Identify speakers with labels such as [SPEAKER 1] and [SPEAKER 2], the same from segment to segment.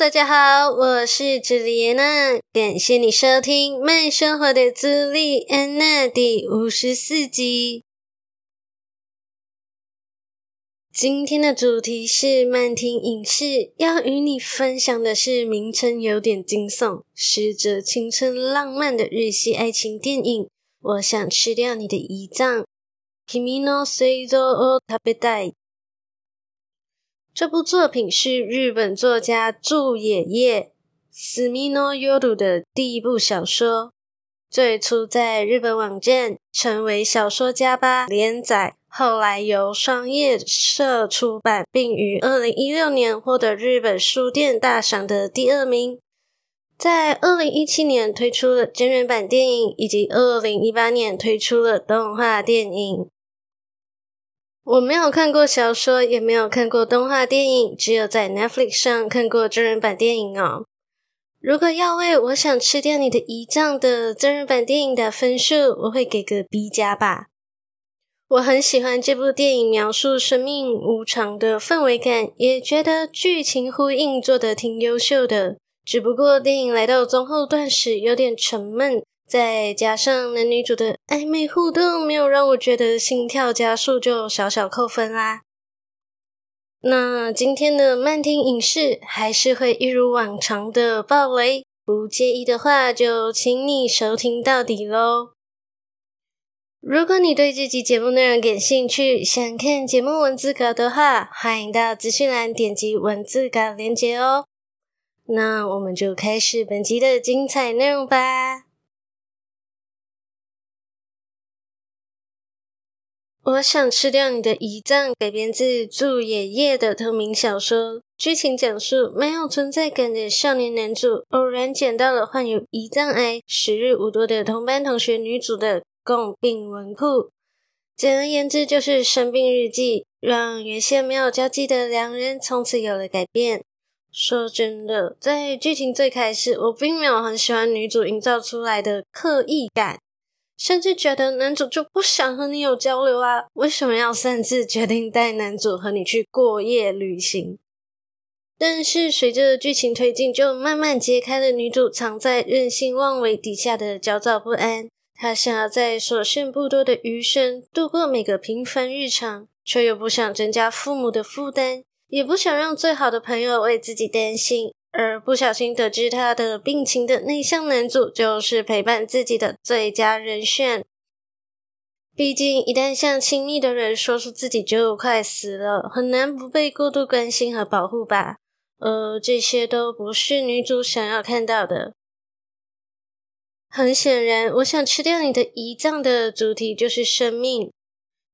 [SPEAKER 1] 大家好，我是朱莉安娜，感谢你收听《慢生活的朱莉安娜》第五十四集。今天的主题是慢听影视，要与你分享的是名称有点惊悚、实则青春浪漫的日系爱情电影。我想吃掉你的胰脏。君の膵脏を食べたい。 这部作品是日本作家渚野叶（すみの夜）的第一部小说，最初在日本网站“成为小说家吧”连载，后来由双叶社出版，并于二零一六年获得日本书店大赏的第二名。在二零一七年推出了真人版电影，以及二零一八年推出了动画电影。 我没有看过小说，也没有看过动画电影，只有在 Netflix 上看过真人版电影哦。如果要为我想吃掉你的胰脏的真人版电影打分数，我会给个 B 加吧。我很喜欢这部电影描述生命无常的氛围感，也觉得剧情呼应做得挺优秀的。只不过电影来到中后段时有点沉闷。再加上男女主的暧昧互动，没有让我觉得心跳加速，就小小扣分啦。那今天的漫听影视还是会一如往常的爆雷，不介意的话就请你收听到底喽。如果你对这集节目内容感兴趣，想看节目文字稿的话，欢迎到资讯栏点击文字稿链接哦。那我们就开始本集的精彩内容吧。我想吃掉你的胰脏，改编自渚野叶的同名小说。剧情讲述没有存在感的少年男主，偶然捡到了患有胰脏癌、时日无多的同班同学女主的共病文库。简而言之，就是生病日记，让原先没有交集的两人从此有了改变。说真的，在剧情最开始，我并没有很喜欢女主营造出来的刻意感。甚至觉得男主就不想和你有交流啊？为什么要擅自决定带男主和你去过夜旅行？但是随着剧情推进，就慢慢揭开了女主藏在任性妄为底下的焦躁不安。她想要在所剩不多的余生度过每个平凡日常，却又不想增加父母的负担，也不想让最好的朋友为自己担心。而不小心得知他的病情的内向男主，就是陪伴自己的最佳人选。毕竟，一旦向亲密的人说出自己就快死了，很难不被过度关心和保护吧？呃这些都不是女主想要看到的。很显然，我想吃掉你的胰脏的主题就是生命。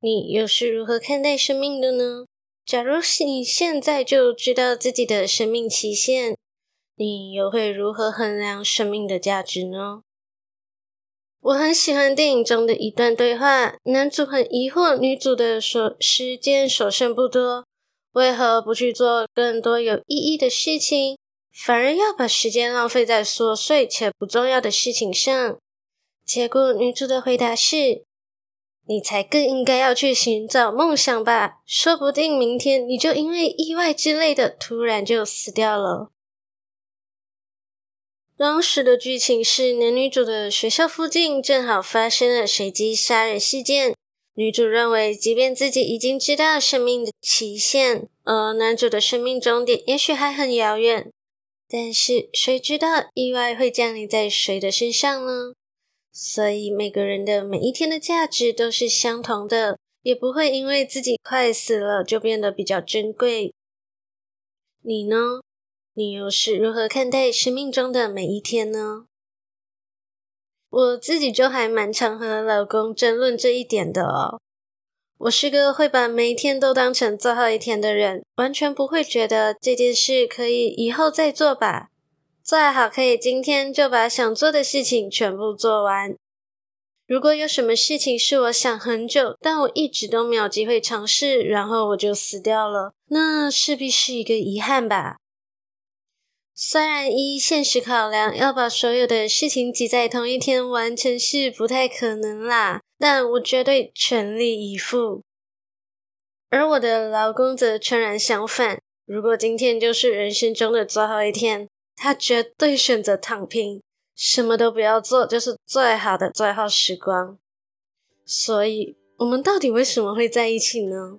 [SPEAKER 1] 你又是如何看待生命的呢？假如是你现在就知道自己的生命期限，你又会如何衡量生命的价值呢？我很喜欢电影中的一段对话，男主很疑惑女主的所时间所剩不多，为何不去做更多有意义的事情，反而要把时间浪费在琐碎且不重要的事情上？结果女主的回答是：“你才更应该要去寻找梦想吧，说不定明天你就因为意外之类的突然就死掉了。”当时的剧情是，男女主的学校附近正好发生了随机杀人事件。女主认为，即便自己已经知道生命的期限，而男主的生命终点也许还很遥远，但是谁知道意外会降临在谁的身上呢？所以每个人的每一天的价值都是相同的，也不会因为自己快死了就变得比较珍贵。你呢？你又是如何看待生命中的每一天呢？我自己就还蛮常和老公争论这一点的哦。我是个会把每一天都当成最后一天的人，完全不会觉得这件事可以以后再做吧。最好可以今天就把想做的事情全部做完。如果有什么事情是我想很久，但我一直都没有机会尝试，然后我就死掉了，那势必是一个遗憾吧。虽然依现实考量，要把所有的事情挤在同一天完成是不太可能啦，但我绝对全力以赴。而我的老公则全然相反，如果今天就是人生中的最后一天，他绝对选择躺平。什么都不要做，就是最好的最后时光。所以，我们到底为什么会在一起呢？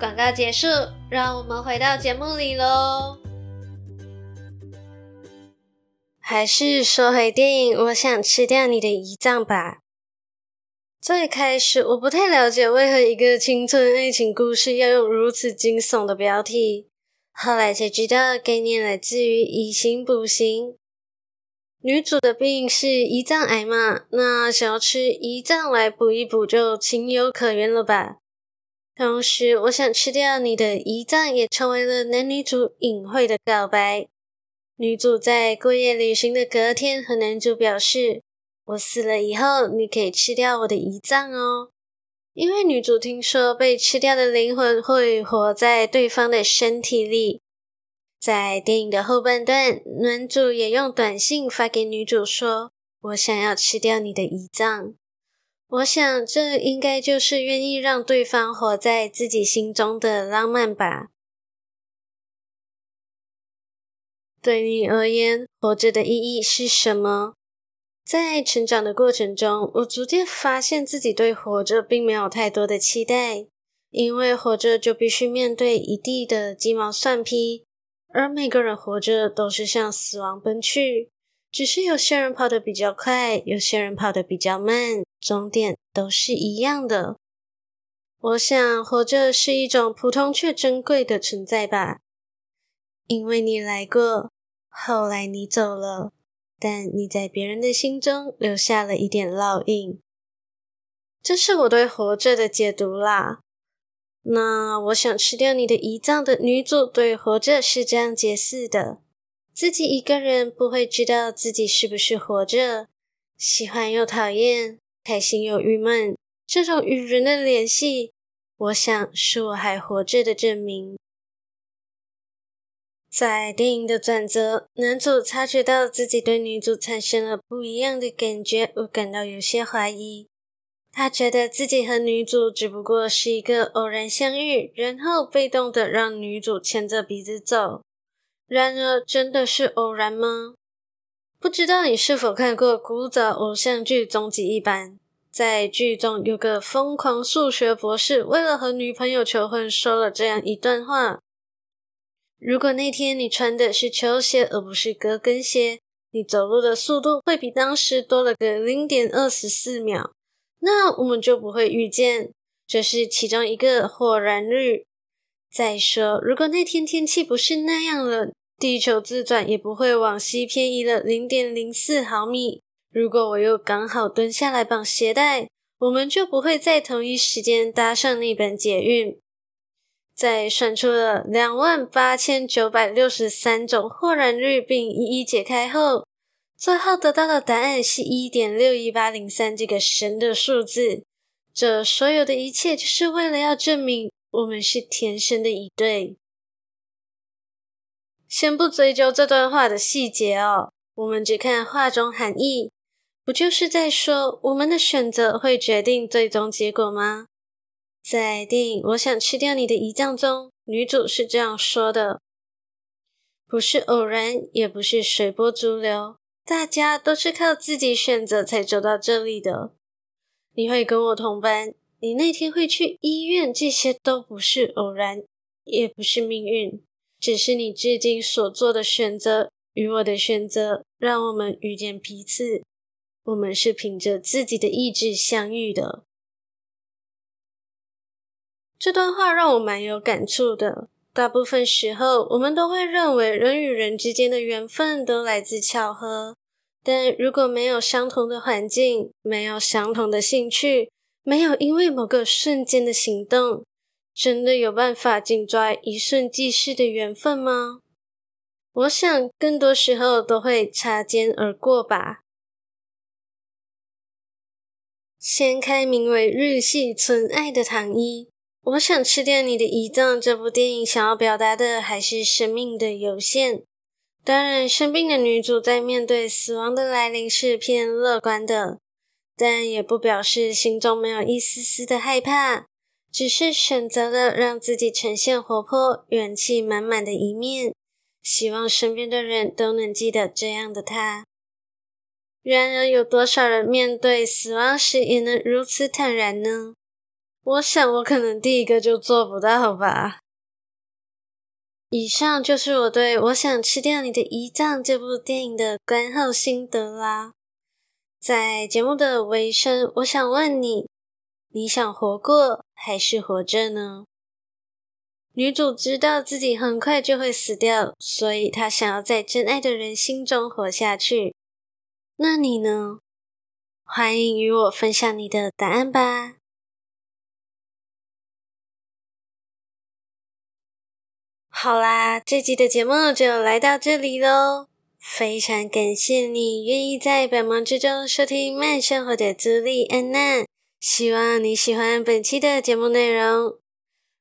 [SPEAKER 1] 广告结束，让我们回到节目里喽。还是说回电影，我想吃掉你的胰脏吧。最开始我不太了解为何一个青春爱情故事要用如此惊悚的标题，后来才知道概念来自于以形补形。女主的病是胰脏癌嘛，那想要吃胰脏来补一补就情有可原了吧。同时，我想吃掉你的胰脏也成为了男女主隐晦的告白。女主在过夜旅行的隔天和男主表示。我死了以后，你可以吃掉我的胰脏哦，因为女主听说被吃掉的灵魂会活在对方的身体里。在电影的后半段，男主也用短信发给女主说：“我想要吃掉你的胰脏。”我想，这应该就是愿意让对方活在自己心中的浪漫吧。对你而言，活着的意义是什么？在成长的过程中，我逐渐发现自己对活着并没有太多的期待，因为活着就必须面对一地的鸡毛蒜皮，而每个人活着都是向死亡奔去，只是有些人跑得比较快，有些人跑得比较慢，终点都是一样的。我想，活着是一种普通却珍贵的存在吧，因为你来过，后来你走了。但你在别人的心中留下了一点烙印，这是我对活着的解读啦。那我想吃掉你的胰脏的女主对活着是这样解释的：自己一个人不会知道自己是不是活着，喜欢又讨厌，开心又郁闷，这种与人的联系，我想是我还活着的证明。在电影的转折，男主察觉到自己对女主产生了不一样的感觉，我感到有些怀疑。他觉得自己和女主只不过是一个偶然相遇，然后被动的让女主牵着鼻子走。然而，真的是偶然吗？不知道你是否看过古早偶像剧《终极一班》？在剧中有个疯狂数学博士，为了和女朋友求婚，说了这样一段话。如果那天你穿的是球鞋而不是高跟鞋，你走路的速度会比当时多了个零点二十四秒，那我们就不会遇见。这是其中一个豁然率。再说，如果那天天气不是那样冷，地球自转也不会往西偏移了零点零四毫米。如果我又刚好蹲下来绑鞋带，我们就不会在同一时间搭上那本捷运。在算出了两万八千九百六十三种或然率，并一一解开后，最后得到的答案是一点六一八零三这个神的数字。这所有的一切，就是为了要证明我们是天生的一对。先不追究这段话的细节哦，我们只看话中含义，不就是在说我们的选择会决定最终结果吗？在电影《我想吃掉你的胰脏》中，女主是这样说的：“不是偶然，也不是随波逐流，大家都是靠自己选择才走到这里的。你会跟我同班，你那天会去医院，这些都不是偶然，也不是命运。”只是你至今所做的选择与我的选择，让我们遇见彼此。我们是凭着自己的意志相遇的。这段话让我蛮有感触的。大部分时候，我们都会认为人与人之间的缘分都来自巧合，但如果没有相同的环境，没有相同的兴趣，没有因为某个瞬间的行动，真的有办法紧抓一瞬即逝的缘分吗？我想更多时候都会擦肩而过吧。掀开名为《日系纯爱》的糖衣，我想吃掉你的胰脏。这部电影想要表达的还是生命的有限。当然，生病的女主在面对死亡的来临是偏乐观的，但也不表示心中没有一丝丝的害怕。只是选择了让自己呈现活泼、元气满满的一面，希望身边的人都能记得这样的他。然而，有多少人面对死亡时也能如此坦然呢？我想，我可能第一个就做不到吧。以上就是我对《我想吃掉你的胰脏》这部电影的观后心得啦。在节目的尾声，我想问你。你想活过还是活着呢？女主知道自己很快就会死掉，所以她想要在真爱的人心中活下去。那你呢？欢迎与我分享你的答案吧。好啦，这集的节目就来到这里喽。非常感谢你愿意在百忙之中收听慢生活的朱莉安娜。希望你喜欢本期的节目内容。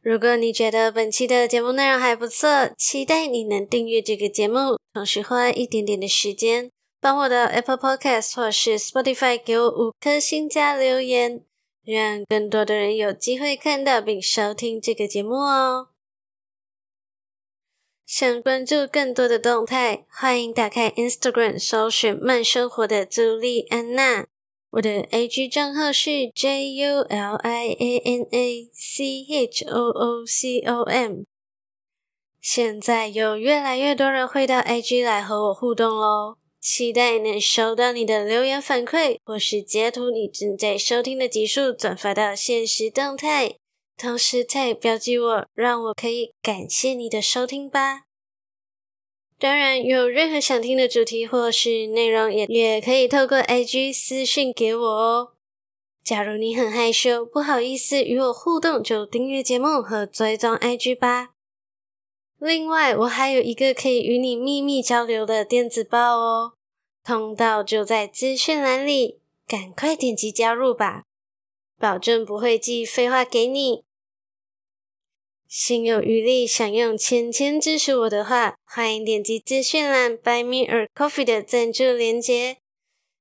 [SPEAKER 1] 如果你觉得本期的节目内容还不错，期待你能订阅这个节目，同时花一点点的时间，帮我的 Apple Podcast 或是 Spotify 给我五颗星加留言，让更多的人有机会看到并收听这个节目哦。想关注更多的动态，欢迎打开 Instagram 搜寻慢生活的朱莉安娜。我的 A G 账号是 JULIANACHOOCOM。现在有越来越多人会到 A G 来和我互动喽，期待能收到你的留言反馈，或是截图你正在收听的集数转发到限时动态，同时再标记我，让我可以感谢你的收听吧。当然，有任何想听的主题或是内容也，也可以透过 IG 私讯给我哦。假如你很害羞，不好意思与我互动，就订阅节目和追踪 IG 吧。另外，我还有一个可以与你秘密交流的电子报哦，通道就在资讯栏里，赶快点击加入吧，保证不会寄废话给你。心有余力，想用钱钱支持我的话，欢迎点击资讯栏 Buy Me a Coffee 的赞助链接，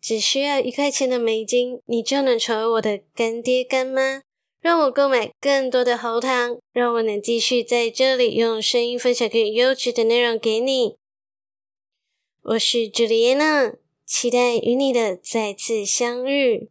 [SPEAKER 1] 只需要一块钱的美金，你就能成为我的干爹干妈，让我购买更多的喉糖，让我能继续在这里用声音分享更优质的内容给你。我是朱莉安娜，期待与你的再次相遇。